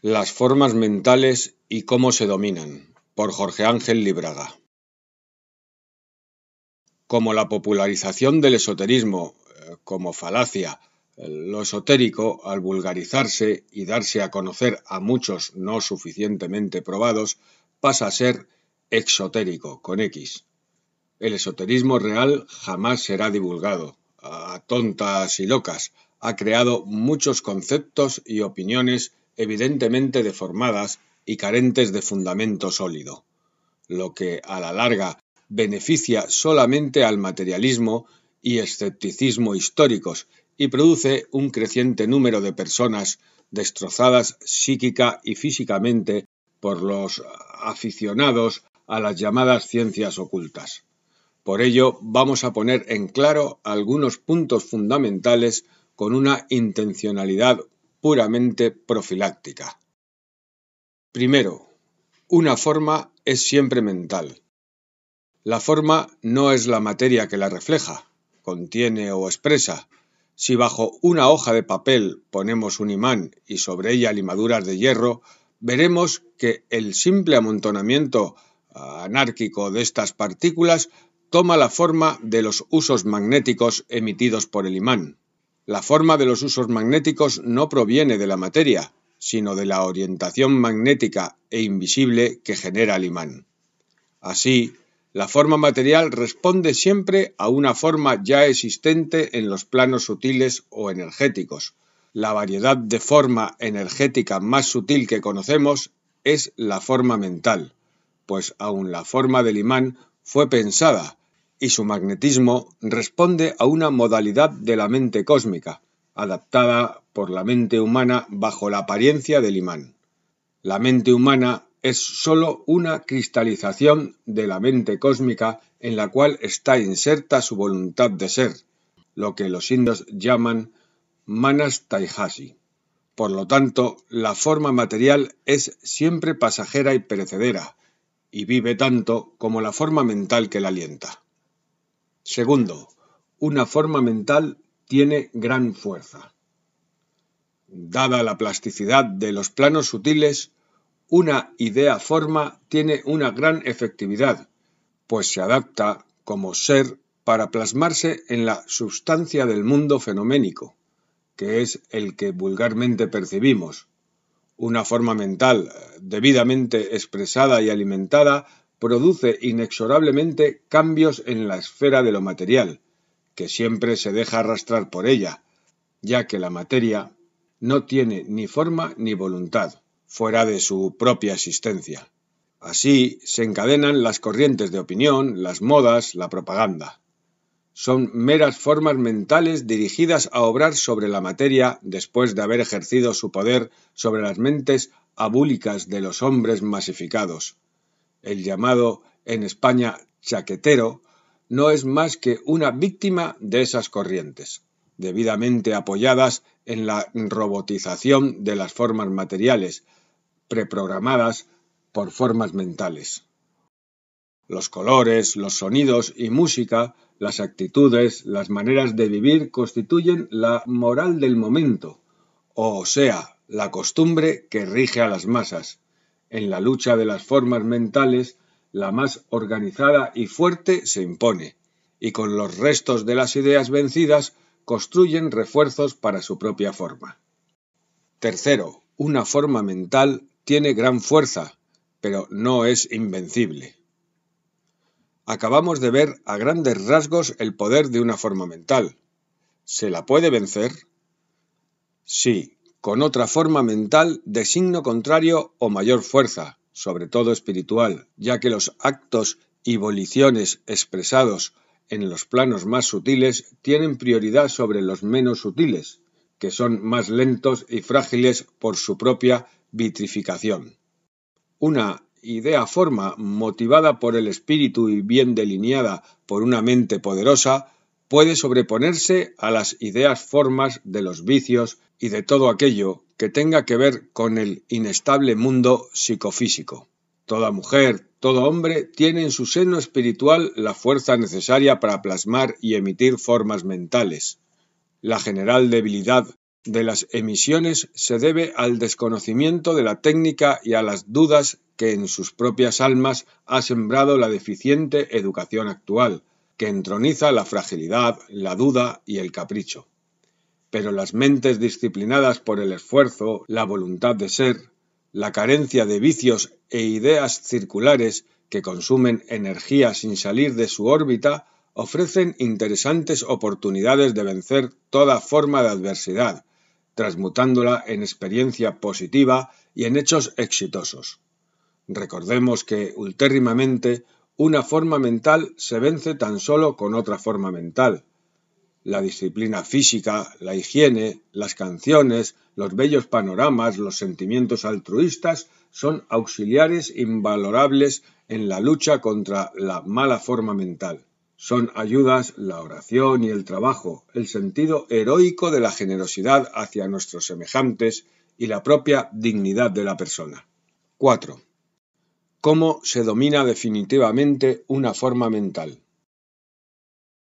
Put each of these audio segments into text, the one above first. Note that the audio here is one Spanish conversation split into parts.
Las formas mentales y cómo se dominan, por Jorge Ángel Libraga. Como la popularización del esoterismo eh, como falacia, lo esotérico, al vulgarizarse y darse a conocer a muchos no suficientemente probados, pasa a ser exotérico, con X. El esoterismo real jamás será divulgado. A tontas y locas ha creado muchos conceptos y opiniones evidentemente deformadas y carentes de fundamento sólido, lo que a la larga beneficia solamente al materialismo y escepticismo históricos y produce un creciente número de personas destrozadas psíquica y físicamente por los aficionados a las llamadas ciencias ocultas. Por ello, vamos a poner en claro algunos puntos fundamentales con una intencionalidad puramente profiláctica. Primero, una forma es siempre mental. La forma no es la materia que la refleja, contiene o expresa. Si bajo una hoja de papel ponemos un imán y sobre ella limaduras de hierro, veremos que el simple amontonamiento anárquico de estas partículas toma la forma de los usos magnéticos emitidos por el imán. La forma de los usos magnéticos no proviene de la materia, sino de la orientación magnética e invisible que genera el imán. Así, la forma material responde siempre a una forma ya existente en los planos sutiles o energéticos. La variedad de forma energética más sutil que conocemos es la forma mental, pues aun la forma del imán fue pensada y su magnetismo responde a una modalidad de la mente cósmica, adaptada por la mente humana bajo la apariencia del imán. La mente humana es sólo una cristalización de la mente cósmica en la cual está inserta su voluntad de ser, lo que los indios llaman manas taihasi. Por lo tanto, la forma material es siempre pasajera y perecedera, y vive tanto como la forma mental que la alienta. Segundo, una forma mental tiene gran fuerza. Dada la plasticidad de los planos sutiles, una idea forma tiene una gran efectividad, pues se adapta como ser para plasmarse en la sustancia del mundo fenoménico, que es el que vulgarmente percibimos. Una forma mental debidamente expresada y alimentada produce inexorablemente cambios en la esfera de lo material, que siempre se deja arrastrar por ella, ya que la materia no tiene ni forma ni voluntad, fuera de su propia existencia. Así se encadenan las corrientes de opinión, las modas, la propaganda. Son meras formas mentales dirigidas a obrar sobre la materia después de haber ejercido su poder sobre las mentes abúlicas de los hombres masificados, el llamado en España chaquetero, no es más que una víctima de esas corrientes, debidamente apoyadas en la robotización de las formas materiales, preprogramadas por formas mentales. Los colores, los sonidos y música, las actitudes, las maneras de vivir constituyen la moral del momento, o sea, la costumbre que rige a las masas, en la lucha de las formas mentales, la más organizada y fuerte se impone, y con los restos de las ideas vencidas construyen refuerzos para su propia forma. Tercero, una forma mental tiene gran fuerza, pero no es invencible. Acabamos de ver a grandes rasgos el poder de una forma mental. ¿Se la puede vencer? Sí, con otra forma mental de signo contrario o mayor fuerza, sobre todo espiritual, ya que los actos y voliciones expresados en los planos más sutiles tienen prioridad sobre los menos sutiles, que son más lentos y frágiles por su propia vitrificación. Una idea forma motivada por el espíritu y bien delineada por una mente poderosa puede sobreponerse a las ideas formas de los vicios y de todo aquello que tenga que ver con el inestable mundo psicofísico. Toda mujer, todo hombre tiene en su seno espiritual la fuerza necesaria para plasmar y emitir formas mentales. La general debilidad de las emisiones se debe al desconocimiento de la técnica y a las dudas que en sus propias almas ha sembrado la deficiente educación actual, que entroniza la fragilidad, la duda y el capricho. Pero las mentes disciplinadas por el esfuerzo, la voluntad de ser, la carencia de vicios e ideas circulares que consumen energía sin salir de su órbita, ofrecen interesantes oportunidades de vencer toda forma de adversidad, transmutándola en experiencia positiva y en hechos exitosos. Recordemos que, ultérrimamente, una forma mental se vence tan solo con otra forma mental. La disciplina física, la higiene, las canciones, los bellos panoramas, los sentimientos altruistas son auxiliares invalorables en la lucha contra la mala forma mental. Son ayudas la oración y el trabajo, el sentido heroico de la generosidad hacia nuestros semejantes y la propia dignidad de la persona. 4 cómo se domina definitivamente una forma mental.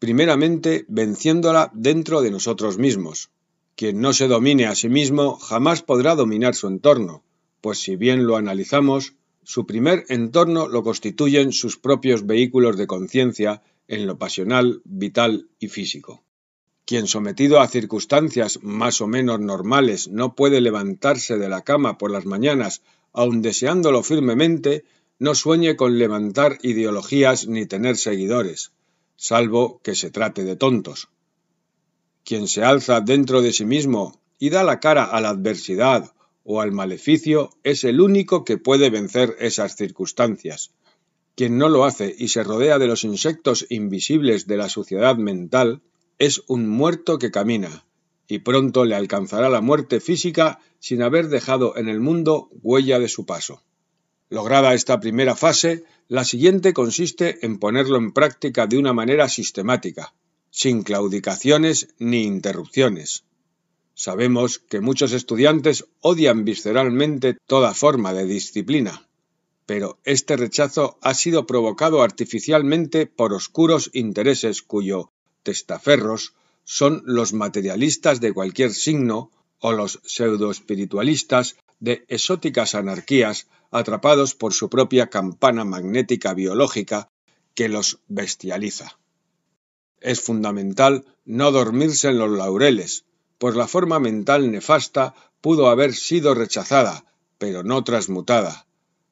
Primeramente, venciéndola dentro de nosotros mismos. Quien no se domine a sí mismo jamás podrá dominar su entorno, pues si bien lo analizamos, su primer entorno lo constituyen sus propios vehículos de conciencia en lo pasional, vital y físico. Quien sometido a circunstancias más o menos normales no puede levantarse de la cama por las mañanas aun deseándolo firmemente, no sueñe con levantar ideologías ni tener seguidores, salvo que se trate de tontos. Quien se alza dentro de sí mismo y da la cara a la adversidad o al maleficio es el único que puede vencer esas circunstancias. Quien no lo hace y se rodea de los insectos invisibles de la suciedad mental es un muerto que camina, y pronto le alcanzará la muerte física sin haber dejado en el mundo huella de su paso. Lograda esta primera fase, la siguiente consiste en ponerlo en práctica de una manera sistemática, sin claudicaciones ni interrupciones. Sabemos que muchos estudiantes odian visceralmente toda forma de disciplina, pero este rechazo ha sido provocado artificialmente por oscuros intereses cuyo testaferros son los materialistas de cualquier signo o los pseudoespiritualistas de exóticas anarquías atrapados por su propia campana magnética biológica que los bestializa. Es fundamental no dormirse en los laureles, pues la forma mental nefasta pudo haber sido rechazada, pero no transmutada.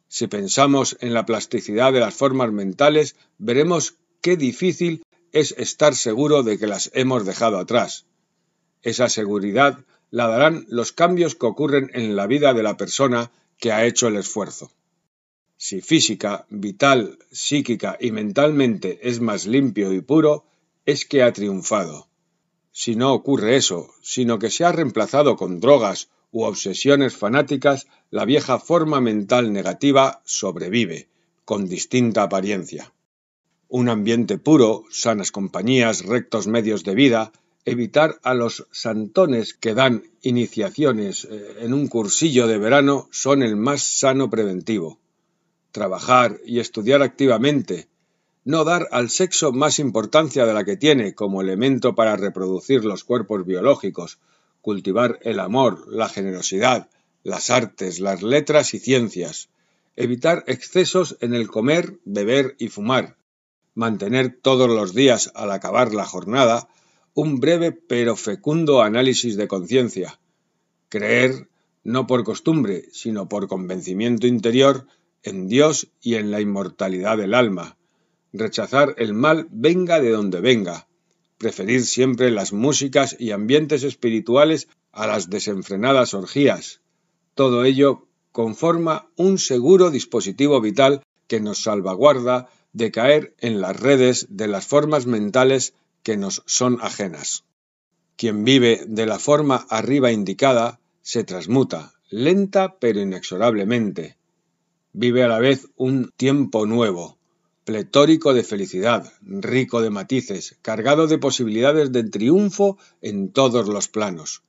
Si pensamos en la plasticidad de las formas mentales, veremos qué difícil es estar seguro de que las hemos dejado atrás. Esa seguridad la darán los cambios que ocurren en la vida de la persona que ha hecho el esfuerzo. Si física, vital, psíquica y mentalmente es más limpio y puro, es que ha triunfado. Si no ocurre eso, sino que se ha reemplazado con drogas u obsesiones fanáticas, la vieja forma mental negativa sobrevive, con distinta apariencia un ambiente puro, sanas compañías, rectos medios de vida, evitar a los santones que dan iniciaciones eh, en un cursillo de verano son el más sano preventivo. Trabajar y estudiar activamente, no dar al sexo más importancia de la que tiene como elemento para reproducir los cuerpos biológicos, cultivar el amor, la generosidad, las artes, las letras y ciencias, evitar excesos en el comer, beber y fumar, mantener todos los días al acabar la jornada un breve pero fecundo análisis de conciencia, creer, no por costumbre, sino por convencimiento interior, en Dios y en la inmortalidad del alma, rechazar el mal venga de donde venga, preferir siempre las músicas y ambientes espirituales a las desenfrenadas orgías. Todo ello conforma un seguro dispositivo vital que nos salvaguarda de caer en las redes de las formas mentales que nos son ajenas. Quien vive de la forma arriba indicada se transmuta, lenta pero inexorablemente. Vive a la vez un tiempo nuevo, pletórico de felicidad, rico de matices, cargado de posibilidades de triunfo en todos los planos.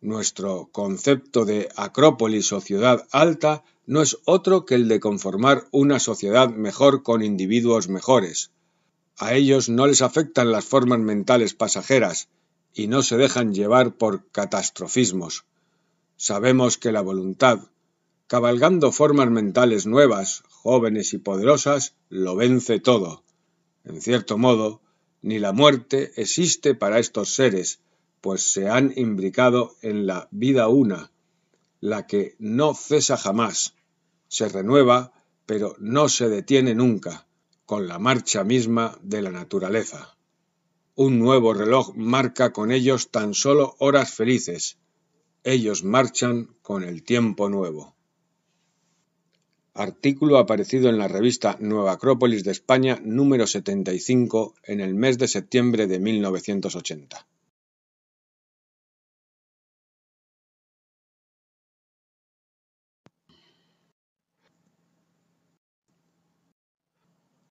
Nuestro concepto de acrópolis o ciudad alta no es otro que el de conformar una sociedad mejor con individuos mejores. A ellos no les afectan las formas mentales pasajeras, y no se dejan llevar por catastrofismos. Sabemos que la voluntad, cabalgando formas mentales nuevas, jóvenes y poderosas, lo vence todo. En cierto modo, ni la muerte existe para estos seres, pues se han imbricado en la vida una, la que no cesa jamás, se renueva, pero no se detiene nunca, con la marcha misma de la naturaleza. Un nuevo reloj marca con ellos tan solo horas felices. Ellos marchan con el tiempo nuevo. Artículo aparecido en la revista Nueva Acrópolis de España número 75 en el mes de septiembre de 1980.